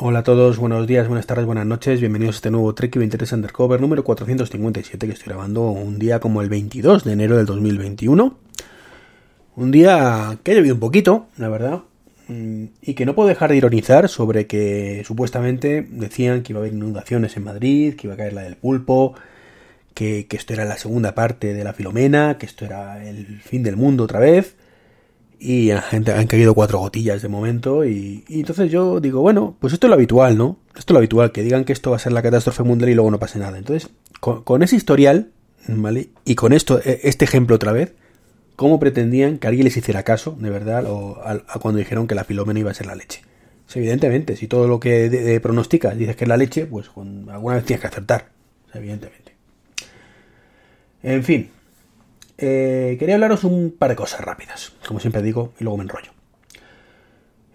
Hola a todos, buenos días, buenas tardes, buenas noches, bienvenidos a este nuevo Trek 23 Undercover número 457 que estoy grabando un día como el 22 de enero del 2021. Un día que ha llovido un poquito, la verdad, mm, y que no puedo dejar de ironizar sobre que supuestamente decían que iba a haber inundaciones en Madrid, que iba a caer la del pulpo, que, esto era la segunda parte de la Filomena, que esto era el fin del mundo otra vez, y gente han caído cuatro gotillas de momento, y, entonces yo digo, bueno, pues esto es lo habitual, ¿no? Esto es lo habitual, que digan que esto va a ser la catástrofe mundial y luego no pase nada. Entonces, con, con ese historial, ¿vale? Y con esto, e, este ejemplo otra vez, cómo pretendían que alguien les hiciera caso, de verdad, o a, cuando dijeron que la filomena iba a ser la leche. evidentemente, si todo lo que de, pronosticas dices que es la leche, pues alguna vez tienes que acertar, evidentemente. En fin, eh, quería hablaros un par de cosas rápidas, como siempre digo, y luego me enrollo.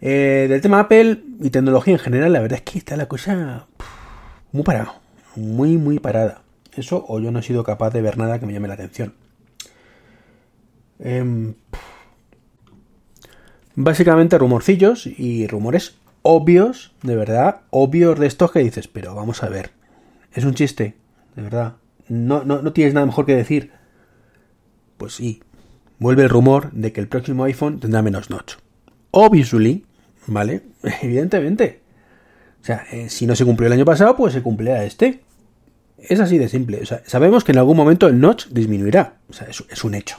Eh, del tema Apple y tecnología en general, la verdad es que está la cosa muy parada, muy, muy parada. Eso o yo no he sido capaz de ver nada que me llame la atención. Em, básicamente rumorcillos y rumores obvios, de verdad, obvios de estos que dices, pero vamos a ver, es un chiste, de verdad, no, no, no tienes nada mejor que decir. Pues sí, vuelve el rumor de que el próximo iPhone tendrá menos notch. Obviously, ¿vale? Evidentemente. O sea, eh, si no se cumplió el año pasado, pues se cumplirá este. Es así de simple. O sea, sabemos que en algún momento el notch disminuirá. O sea, es un hecho.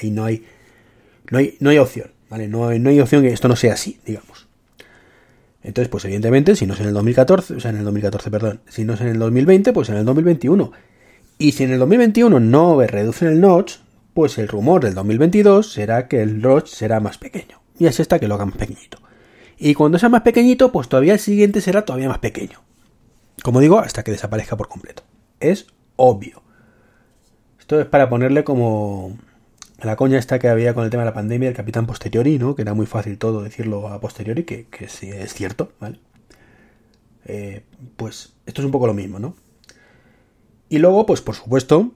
Ahí no hay, no hay, no hay opción, ¿vale? No no hay opción que esto no sea así, digamos. Entonces, pues evidentemente, si no es en el 2014, o sea, en el 2014, perdón, si no es en el 2020, pues en el 2021. Y si en el 2021 no reducen el notch, pues el rumor del 2022 será que el notch será más pequeño. Y es esta que lo haga más pequeñito. Y cuando sea más pequeñito, pues todavía el siguiente será todavía más pequeño. Como digo, hasta que desaparezca por completo. Es obvio. Esto es para ponerle como la coña esta que había con el tema de la pandemia, el capitán posteriori, ¿no? Que era muy fácil todo decirlo a posteriori, que, sí es cierto, ¿vale? Eh, pues esto es un poco lo mismo, ¿no? Y luego, pues por supuesto,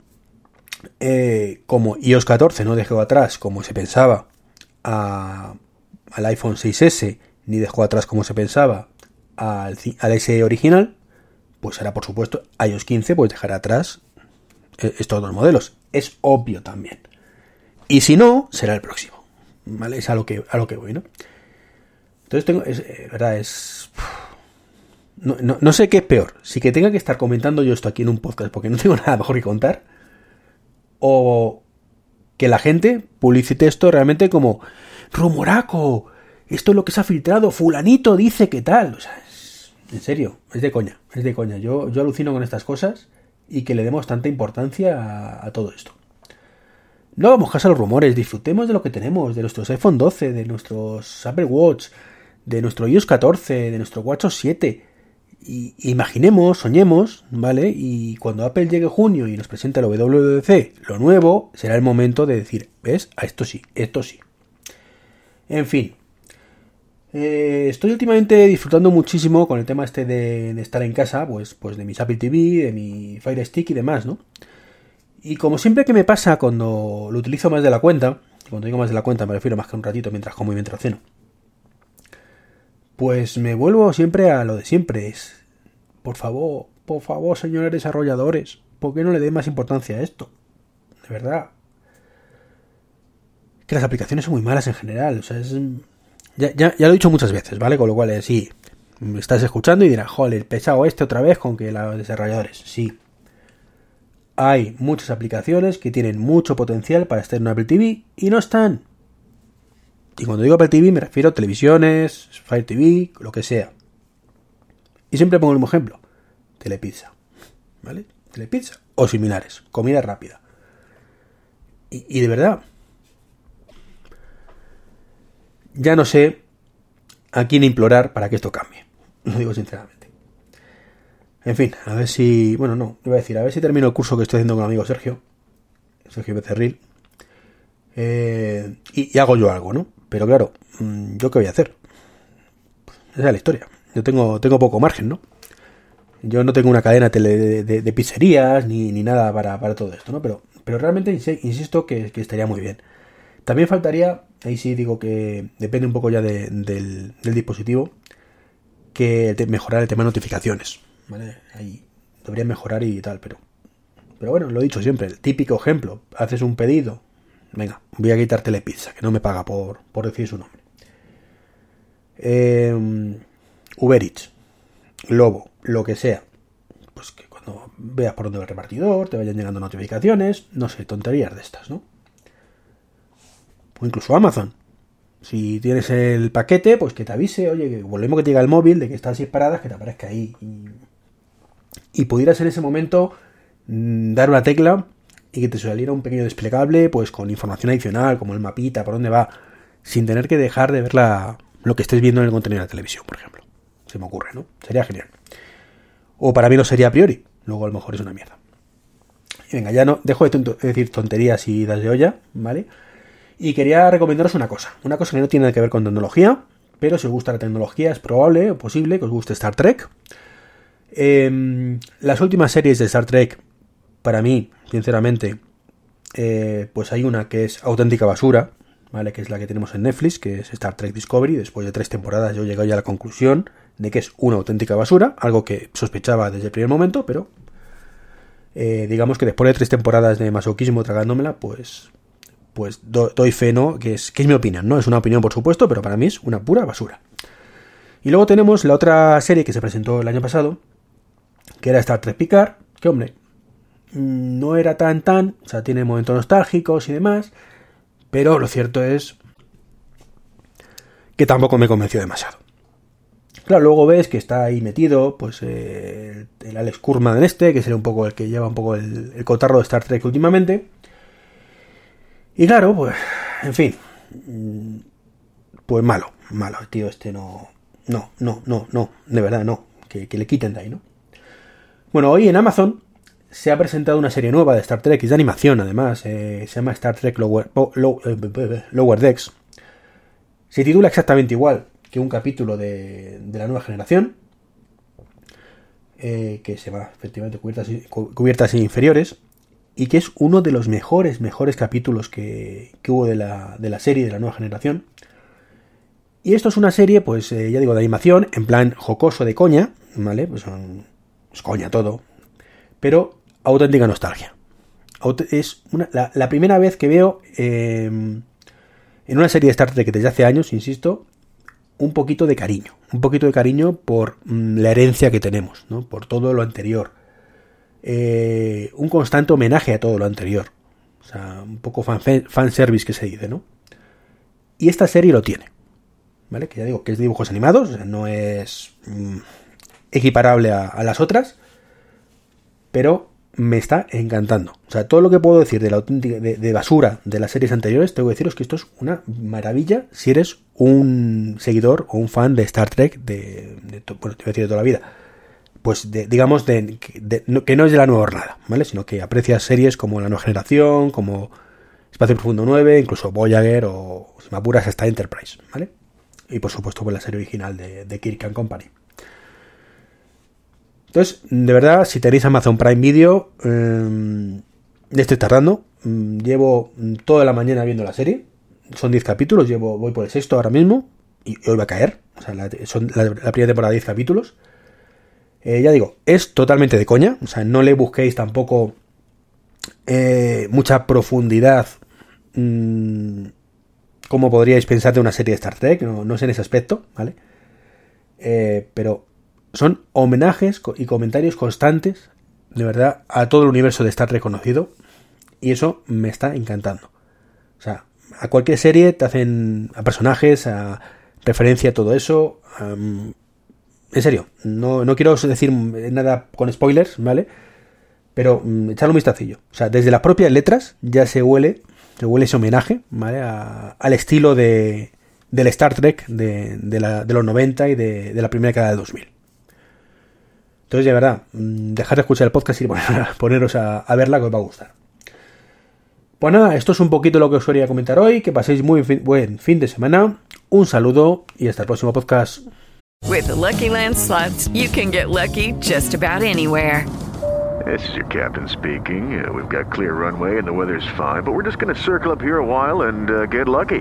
eh, como iOS 14 no dejó atrás como se pensaba al iPhone 6S, ni dejó atrás como se pensaba al, al SE original, pues ahora por supuesto iOS 15 pues dejará atrás eh, estos dos modelos. Es obvio también. Y si no, será el próximo. ¿Vale? Es a lo que, a lo que voy, ¿no? Entonces tengo, es, eh, verdad, es... No, no, sé qué es peor. Si que tenga que estar comentando yo esto aquí en un podcast porque no tengo nada mejor que contar. O que la gente publicite esto realmente como rumoraco. Esto es lo que se ha filtrado. Fulanito dice que tal. O sea, es, en serio, es de coña. Es de coña. Yo, yo alucino con estas cosas y que le demos tanta importancia a todo esto. No vamos a los rumores, disfrutemos de lo que tenemos, de nuestros iPhone 12, de nuestros Apple Watch, de nuestro iOS 14, de nuestro WatchOS 7. Y imaginemos, soñemos, ¿vale? Y cuando Apple llegue junio y nos presente la WWDC, lo nuevo, será el momento de decir, ¿ves? A esto sí, esto sí. En fin. Eh, estoy últimamente disfrutando muchísimo con el tema este de, de, estar en casa, pues, pues de mis Apple TV, de mi Fire Stick y demás, ¿no? Y como siempre que me pasa cuando lo utilizo más de la cuenta, cuando digo más de la cuenta me refiero más que un ratito mientras como y mientras ceno, pues me vuelvo siempre a lo de siempre. Es, por favor, por favor, señores desarrolladores, ¿por qué no le den más importancia a esto? De verdad. que las aplicaciones son muy malas en general. O sea, es, ya, lo he dicho muchas veces, ¿vale? Con lo cual, sí, me estás escuchando y dirás, joder, pesado este otra vez con que los desarrolladores. Sí. Hay muchas aplicaciones que tienen mucho potencial para estar en Apple TV y no están. Y cuando digo Apple TV me refiero a televisiones, Fire TV, lo que sea. Y siempre pongo el mismo ejemplo. Telepizza. ¿Vale? Telepizza. O similares. Comida rápida. Y, de verdad. Ya no sé a quién implorar para que esto cambie. Lo digo sinceramente. En fin, a ver si. Bueno, no, iba a decir, a ver si termino el curso que estoy haciendo con el amigo Sergio. Sergio Becerril. Eh, y, hago yo algo, ¿no? Pero claro, mm, ¿yo qué voy a hacer? Esa es la historia. Yo tengo, tengo poco margen, ¿no? Yo no tengo una cadena de, de, pizzerías ni, ni nada para, para, todo esto, ¿no? Pero, pero realmente insisto que, estaría muy bien. También faltaría, ahí sí digo que depende un poco ya de, del, del, dispositivo, que mejorar el tema de notificaciones, ¿vale? Ahí debería mejorar y tal, pero... Pero bueno, lo he dicho siempre, el típico ejemplo, haces un pedido, venga, voy a quitarte la pizza, que no me paga por, por decir su nombre. Eh, Uber Lobo, lo que sea. Pues que cuando veas por dónde va el repartidor, te vayan llegando notificaciones, no sé, tonterías de estas, ¿no? O incluso Amazon. Si tienes el paquete, pues que te avise, oye, que volvemos que te llega el móvil, de que están seis paradas, que te aparezca ahí. Y, pudieras en ese momento mmm, dar una tecla y que te saliera un pequeño desplegable, pues con información adicional, como el mapita, por dónde va, sin tener que dejar de ver la, lo que estés viendo en el contenido de la televisión, por ejemplo. Se me ocurre, ¿no? Sería genial. O para mí no sería a priori. Luego a lo mejor es una mierda. Y venga, ya no dejo de, decir tonterías y das de olla, ¿vale? Y quería recomendaros una cosa. Una cosa que no tiene que ver con tecnología, pero si os gusta la tecnología es probable o posible que os guste Star Trek. Eh, las últimas series de Star Trek, para mí, sinceramente, eh, pues hay una que es auténtica basura, ¿vale? Que es la que tenemos en Netflix, que es Star Trek Discovery. Después de tres temporadas yo he llegado ya a la conclusión de que es una auténtica basura, algo que sospechaba desde el primer momento, pero eh, digamos que después de tres temporadas de masoquismo tragándomela, pues pues do, doy fe, ¿no? Que es, que es mi opinión, ¿no? Es una opinión, por supuesto, pero para mí es una pura basura. Y luego tenemos la otra serie que se presentó el año pasado, que era Star Trek Picard, que hombre, no era tan tan, o sea, tiene momentos nostálgicos y demás, pero lo cierto es que tampoco me convenció demasiado. Claro, luego ves que está ahí metido, pues eh, el Alex Kurman en este, que sería un poco el que lleva un poco el, cotarro de Star Trek últimamente. Y claro, pues, en fin, pues malo, malo, tío este no, no, no, no, no, de verdad no, que, que le quiten de ahí, ¿no? Bueno, hoy en Amazon se ha presentado una serie nueva de Star Trek, es de animación además, eh, se llama Star Trek Lower, Low, eh, Lower Decks. Se titula exactamente igual que un capítulo de, de la nueva generación, eh, que se llama efectivamente cubiertas, cubiertas inferiores, y que es uno de los mejores, mejores capítulos que, que hubo de la, de la, serie de la nueva generación. Y esto es una serie, pues ya digo, de animación, en plan jocoso de coña, ¿vale? Pues son, es coña todo, pero auténtica nostalgia. Es una, la, primera vez que veo eh, en una serie de Star Trek desde hace años, insisto, un poquito de cariño. Un poquito de cariño por mmm, la herencia que tenemos, ¿no? Por todo lo anterior. Eh, un constante homenaje a todo lo anterior. O sea, un poco fan, fan que se dice, ¿no? Y esta serie lo tiene. ¿Vale? Que ya digo que es de dibujos animados, no es mmm, equiparable a, a las otras. Pero me está encantando. O sea, todo lo que puedo decir de la auténtica de, de, basura de las series anteriores, tengo que deciros que esto es una maravilla si eres un seguidor o un fan de Star Trek de, bueno, te voy a decir de toda la vida. Pues digamos de, que no es de la nueva jornada, ¿vale? Sino que aprecias series como La Nueva Generación, como Espacio Profundo 9, incluso Voyager o, si me apuras, hasta Enterprise, ¿vale? Y por supuesto, pues la serie original de, de Kirk and Company. Entonces, de verdad, si tenéis Amazon Prime Video, eh, estoy tardando. Llevo toda la mañana viendo la serie. Son 10 capítulos, llevo, voy por el sexto ahora mismo. Y hoy va a caer. O sea, son la, primera temporada 10 capítulos. Eh, ya digo, es totalmente de coña. O sea, no le busquéis tampoco eh, mucha profundidad mmm, como podríais pensar de una serie de Star Trek, no, no es en ese aspecto, ¿vale? Eh, pero son homenajes y comentarios constantes, de verdad, a todo el universo de Star Trek conocido, y eso me está encantando. O sea, a cualquier serie te hacen a personajes, a referencia a todo eso. en serio, no, no quiero decir nada con spoilers, ¿vale? Pero um, echarle un vistacillo. O sea, desde las propias letras ya se huele, se huele ese homenaje, ¿vale? al estilo de, del Star Trek de, de, los 90 y de, de la primera década de 2000. Entonces, de verdad, dejar de escuchar el podcast y poneros a, a verla que os va a gustar. Pues nada, esto es un poquito lo que os quería comentar hoy. Que paséis muy buen fin de semana. Un saludo y hasta el próximo podcast. With the Lucky Land slots, you can get lucky just about anywhere. This is your captain speaking. Uh, we've got clear runway and the weather's fine, but we're just going to circle up here a while and uh, get lucky.